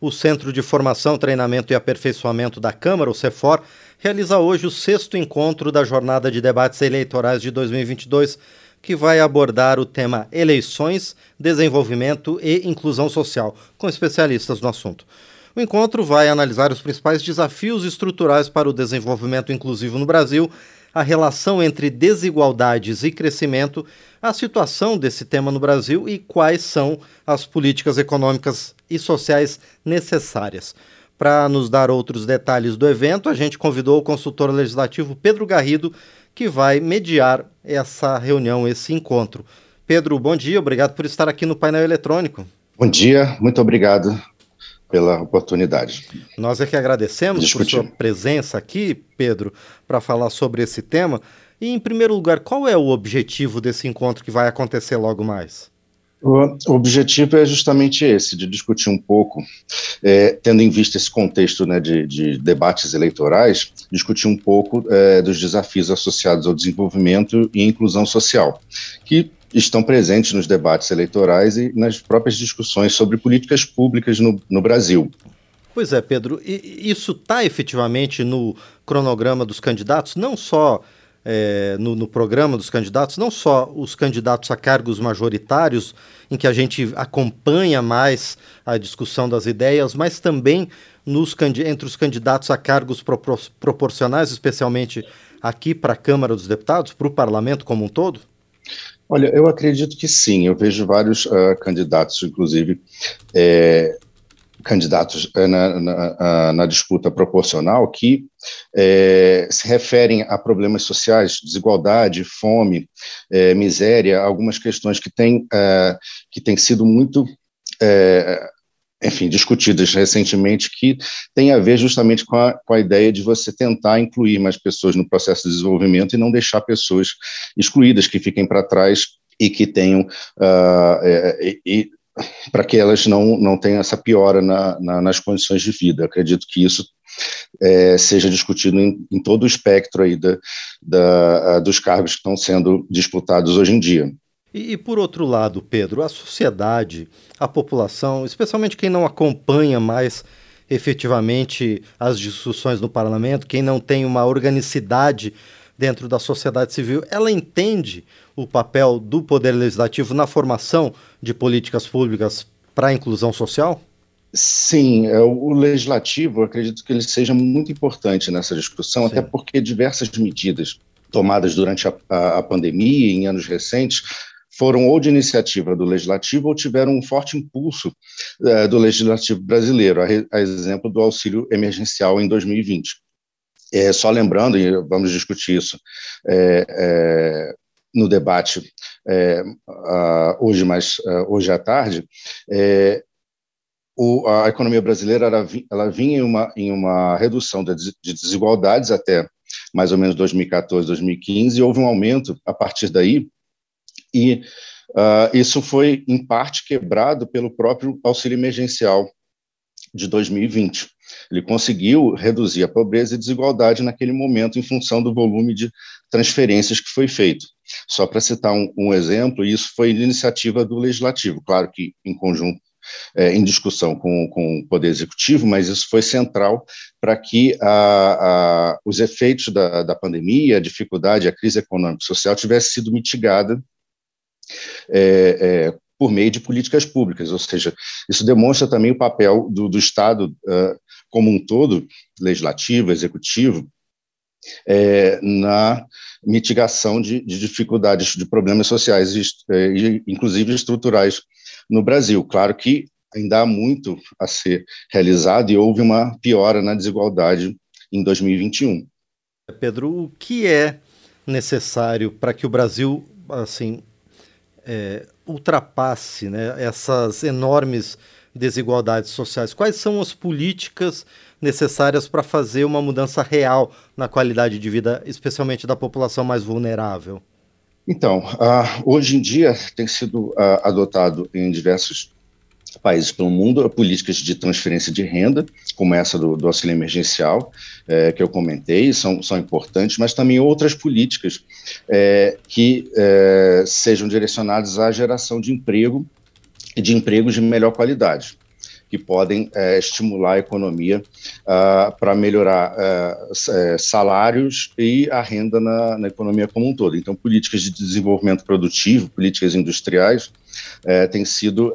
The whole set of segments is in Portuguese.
O Centro de Formação, Treinamento e Aperfeiçoamento da Câmara, o CEFOR, realiza hoje o sexto encontro da Jornada de Debates Eleitorais de 2022, que vai abordar o tema Eleições, Desenvolvimento e Inclusão Social, com especialistas no assunto. O encontro vai analisar os principais desafios estruturais para o desenvolvimento inclusivo no Brasil, a relação entre desigualdades e crescimento, a situação desse tema no Brasil e quais são as políticas econômicas e sociais necessárias. Para nos dar outros detalhes do evento, a gente convidou o consultor legislativo Pedro Garrido, que vai mediar essa reunião, esse encontro. Pedro, bom dia, obrigado por estar aqui no painel eletrônico. Bom dia, muito obrigado pela oportunidade. Nós é que agradecemos Discutir. por sua presença aqui, Pedro, para falar sobre esse tema. E, em primeiro lugar, qual é o objetivo desse encontro que vai acontecer logo mais? O objetivo é justamente esse, de discutir um pouco, é, tendo em vista esse contexto né, de, de, debates eleitorais, discutir um pouco é, dos desafios associados ao desenvolvimento e inclusão social, que estão presentes nos debates eleitorais e nas próprias discussões sobre políticas públicas no, no Brasil. Pois é, Pedro, e isso está efetivamente no cronograma dos candidatos, não só é, no, no, programa dos candidatos, não só os candidatos a cargos majoritários, em que a gente acompanha mais a discussão das ideias, mas também nos, entre os candidatos a cargos propor proporcionais, especialmente aqui para a Câmara dos Deputados, para o parlamento como um todo? Olha, eu acredito que sim. Eu vejo vários uh, candidatos, inclusive, é, candidatos eh, na, na, na, disputa proporcional que é, se referem a problemas sociais, desigualdade, fome, é, miséria, algumas questões que têm, é, que têm sido muito enfim, discutidas recentemente, que tem a ver justamente com a, com a ideia de você tentar incluir mais pessoas no processo de desenvolvimento e não deixar pessoas excluídas, que fiquem para trás e que tenham uh, e, para que elas não, não tenham essa piora na, na, nas condições de vida. Acredito que isso é, seja discutido em, em, todo o espectro aí da, da, dos cargos que estão sendo disputados hoje em dia. E, e, por outro lado, Pedro, a sociedade, a população, especialmente quem não acompanha mais efetivamente as discussões no parlamento, quem não tem uma organicidade dentro da sociedade civil, ela entende o papel do Poder Legislativo na formação de políticas públicas para a inclusão social? Sim, é, o legislativo, acredito que ele seja muito importante nessa discussão, Sim. até porque diversas medidas tomadas durante a, a, a pandemia, em anos recentes, foram ou de iniciativa do legislativo ou tiveram um forte impulso é, do legislativo brasileiro, a, a, exemplo do auxílio emergencial em 2020. É, só lembrando, e vamos discutir isso é, é no debate é, hoje, mais, hoje à tarde, é, o, a economia brasileira ela, ela vinha em uma, em uma redução de, de desigualdades até mais ou menos 2014, 2015, e houve um aumento a partir daí, e uh, isso foi, em parte, quebrado pelo próprio auxílio emergencial de 2020. Ele conseguiu reduzir a pobreza e desigualdade naquele momento em função do volume de transferências que foi feito. Só para citar um, um exemplo, isso foi iniciativa do Legislativo, claro que em conjunto é, em discussão com, com o Poder Executivo, mas isso foi central para que a, a, os efeitos da, da pandemia, a dificuldade, a crise econômica e social tivesse sido mitigada é, é, por meio de políticas públicas, ou seja, isso demonstra também o papel do, do Estado uh, como um todo, legislativo, executivo, é, na mitigação de, de, dificuldades, de problemas sociais, e, inclusive estruturais, no Brasil. Claro que ainda há muito a ser realizado e houve uma piora na desigualdade em 2021. Pedro, o que é necessário para que o Brasil assim é, ultrapasse né, essas enormes desigualdades sociais? Quais são as políticas necessárias para fazer uma mudança real na qualidade de vida, especialmente da população mais vulnerável? Então, uh, hoje em dia tem sido uh, adotado em diversos países pelo mundo políticas de transferência de renda, como essa do, do auxílio emergencial, é, que eu comentei, são, são importantes, mas também outras políticas é, que é, sejam direcionadas à geração de emprego e de empregos de melhor qualidade. que podem é, estimular a economia uh, para melhorar uh, salários e a renda na, na, economia como um todo. Então, políticas de desenvolvimento produtivo, políticas industriais, uh, têm sido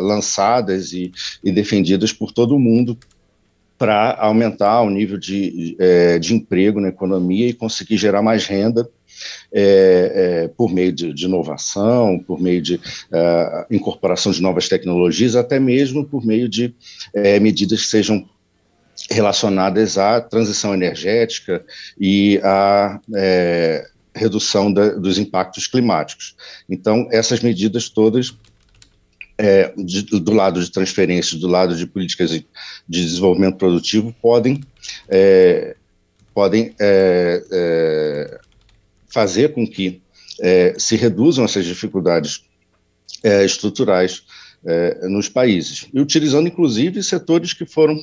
lançadas e, e defendidas por todo mundo para aumentar o nível de, de emprego na economia e conseguir gerar mais renda é, é, por meio de, de, inovação, por meio de uh, incorporação de novas tecnologias, até mesmo por meio de é, medidas que sejam relacionadas à transição energética e à é, redução da, dos impactos climáticos. Então, essas medidas todas é, de, do lado de transferências, do lado de políticas de desenvolvimento produtivo, podem, é, podem é, é fazer com que é, se reduzam essas dificuldades é, estruturais nos países, e utilizando inclusive setores que foram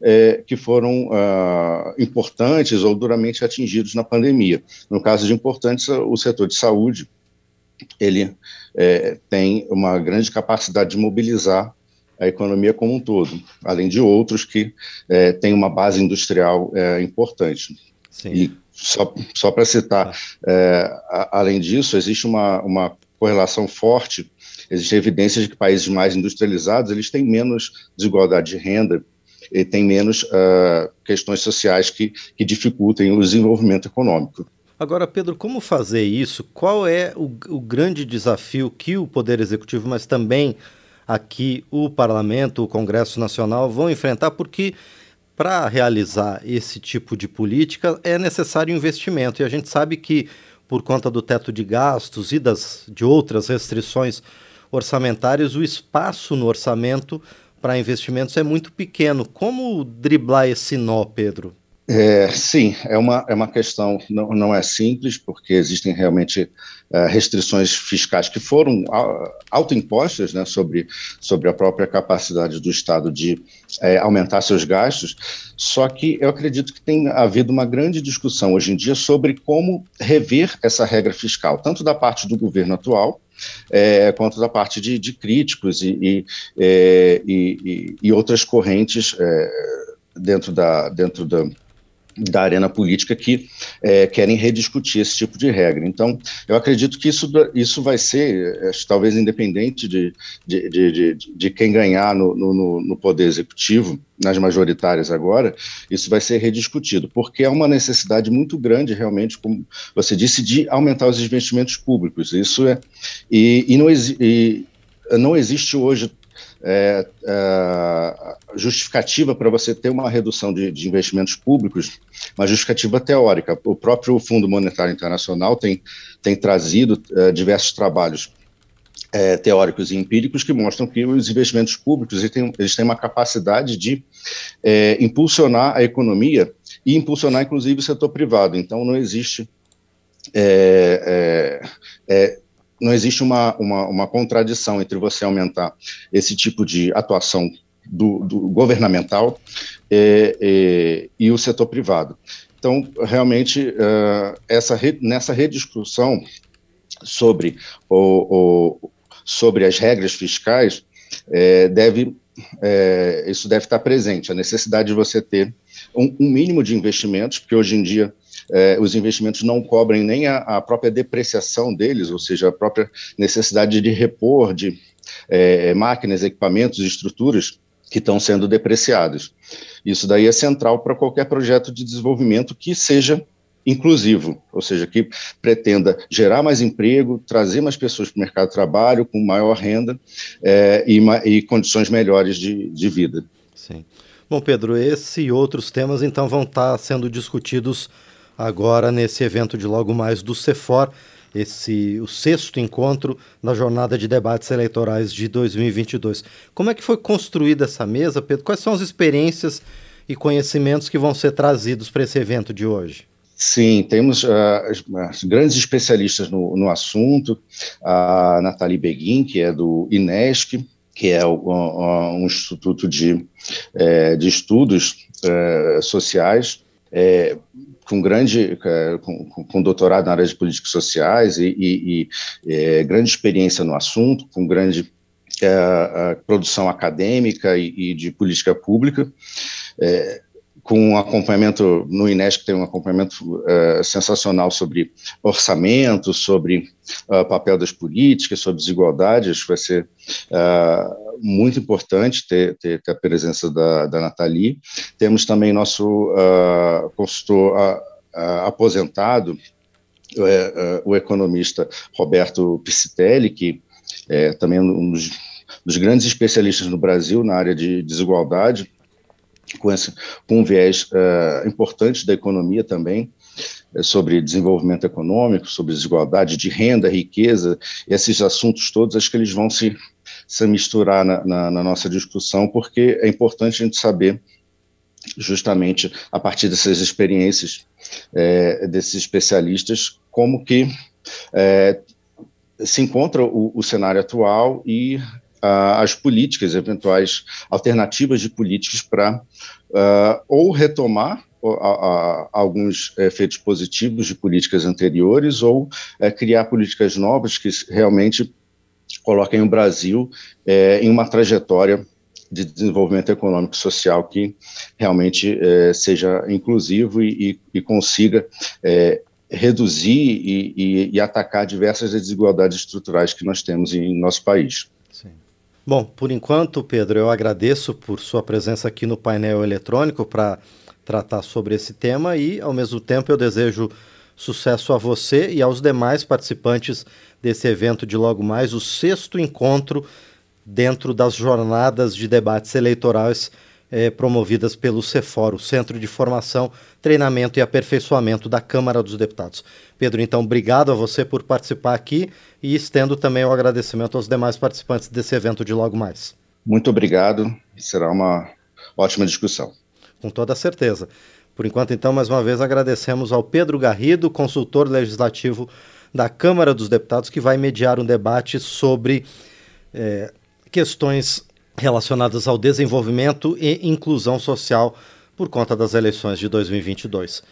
é, que foram ah, importantes ou duramente atingidos na pandemia. No caso de importantes, o setor de saúde ele é, tem uma grande capacidade de mobilizar a economia como um todo, além de outros que é, têm uma base industrial é, importante. Sim. E só, só para citar, é, a, além disso, existe uma, uma correlação forte, existem evidências de que países mais industrializados, eles têm menos desigualdade de renda, e têm menos uh, questões sociais que, que dificultem o desenvolvimento econômico. Agora, Pedro, como fazer isso? Qual é o, o grande desafio que o Poder Executivo, mas também aqui o Parlamento, o Congresso Nacional vão enfrentar? Porque para realizar esse tipo de política é necessário investimento. E a gente sabe que, por conta do teto de gastos e das, de outras restrições orçamentárias, o espaço no orçamento para investimentos é muito pequeno. Como driblar esse nó, Pedro? É, sim, é uma, é uma questão, não, não é simples, porque existem realmente é, restrições fiscais que foram autoimpostas né, sobre, sobre a própria capacidade do Estado de é, aumentar seus gastos, só que eu acredito que tem havido uma grande discussão hoje em dia sobre como rever essa regra fiscal, tanto da parte do governo atual, é, quanto da parte de, de críticos e, e, é, e, e, outras correntes é, dentro da, dentro da da arena política que é, querem rediscutir esse tipo de regra. Então, eu acredito que isso, isso vai ser, é, talvez independente de, de, de, de quem ganhar no, no, no, poder executivo, nas majoritárias agora, isso vai ser rediscutido, porque é uma necessidade muito grande, realmente, como você disse, de aumentar os investimentos públicos. Isso é. E, e, não, e não existe hoje é, é, justificativa para você ter uma redução de, de, investimentos públicos, uma justificativa teórica. O próprio Fundo Monetário Internacional tem, tem trazido é, diversos trabalhos é, teóricos e empíricos que mostram que os investimentos públicos eles têm, eles têm uma capacidade de é, impulsionar a economia e impulsionar, inclusive, o setor privado. Então, não existe é, é, é não existe uma, uma, uma, contradição entre você aumentar esse tipo de atuação do, do governamental e, e, e, o setor privado. Então, realmente, uh, essa re, nessa rediscussão sobre, o, o, sobre as regras fiscais, é, deve, é, isso deve estar presente, a necessidade de você ter um, um mínimo de investimentos, porque hoje em dia é, os investimentos não cobrem nem a, a, própria depreciação deles, ou seja, a própria necessidade de repor de é, máquinas, equipamentos, estruturas que estão sendo depreciados. Isso daí é central para qualquer projeto de desenvolvimento que seja inclusivo, ou seja, que pretenda gerar mais emprego, trazer mais pessoas para o mercado de trabalho com maior renda é, e, e, condições melhores de, de vida. Sim. Bom, Pedro, esse e outros temas então vão estar sendo discutidos agora nesse evento de logo mais do CEFOR, esse o sexto encontro na jornada de debates eleitorais de 2022. Como é que foi construída essa mesa, Pedro? Quais são as experiências e conhecimentos que vão ser trazidos para esse evento de hoje? Sim, temos uh, grandes especialistas no, no, assunto, a Nathalie Beguin, que é do INESC, que é o, um, um instituto de, é, de estudos é, sociais, é, com grande, é, com, com, doutorado na área de políticas sociais e, e, e é, grande experiência no assunto, com grande é, produção acadêmica e, e, de política pública. É, com um acompanhamento no INESC tem um acompanhamento uh, sensacional sobre orçamento, sobre uh, papel das políticas, sobre desigualdades, vai ser uh, muito importante ter, ter, ter, a presença da, da Nathalie. Temos também nosso consultor aposentado, o economista Roberto Piscitelli, que é também um dos, dos grandes especialistas no Brasil na área de desigualdade, com, esse, com um viés uh, importante da economia também, uh, sobre desenvolvimento econômico, sobre desigualdade de renda, riqueza, esses assuntos todos, acho que eles vão se, se misturar na, na, na nossa discussão, porque é importante a gente saber justamente a partir dessas experiências é, desses especialistas, como que é, se encontra o, o, cenário atual e as políticas, eventuais alternativas de políticas para uh, ou retomar alguns efeitos positivos de políticas anteriores ou uh, criar políticas novas que realmente coloquem o Brasil uh, em uma trajetória de desenvolvimento econômico e social que realmente eh, seja inclusivo e, e, e consiga reduzir e, e, e, atacar diversas desigualdades estruturais que nós temos em nosso país. Bom, por enquanto, Pedro, eu agradeço por sua presença aqui no painel eletrônico para tratar sobre esse tema e, ao mesmo tempo, eu desejo sucesso a você e aos demais participantes desse evento de logo mais, o sexto encontro dentro das jornadas de debates eleitorais eh, promovidas pelo CEFOR, o Centro de Formação, Treinamento e Aperfeiçoamento da Câmara dos Deputados. Pedro, então, obrigado a você por participar aqui e estendo também o agradecimento aos demais participantes desse evento de logo mais. Muito obrigado, será uma ótima discussão. Com toda certeza. Por enquanto, então, mais uma vez agradecemos ao Pedro Garrido, consultor legislativo da Câmara dos Deputados, que vai mediar um debate sobre eh, questões relacionadas ao desenvolvimento e inclusão social por conta das eleições de 2022.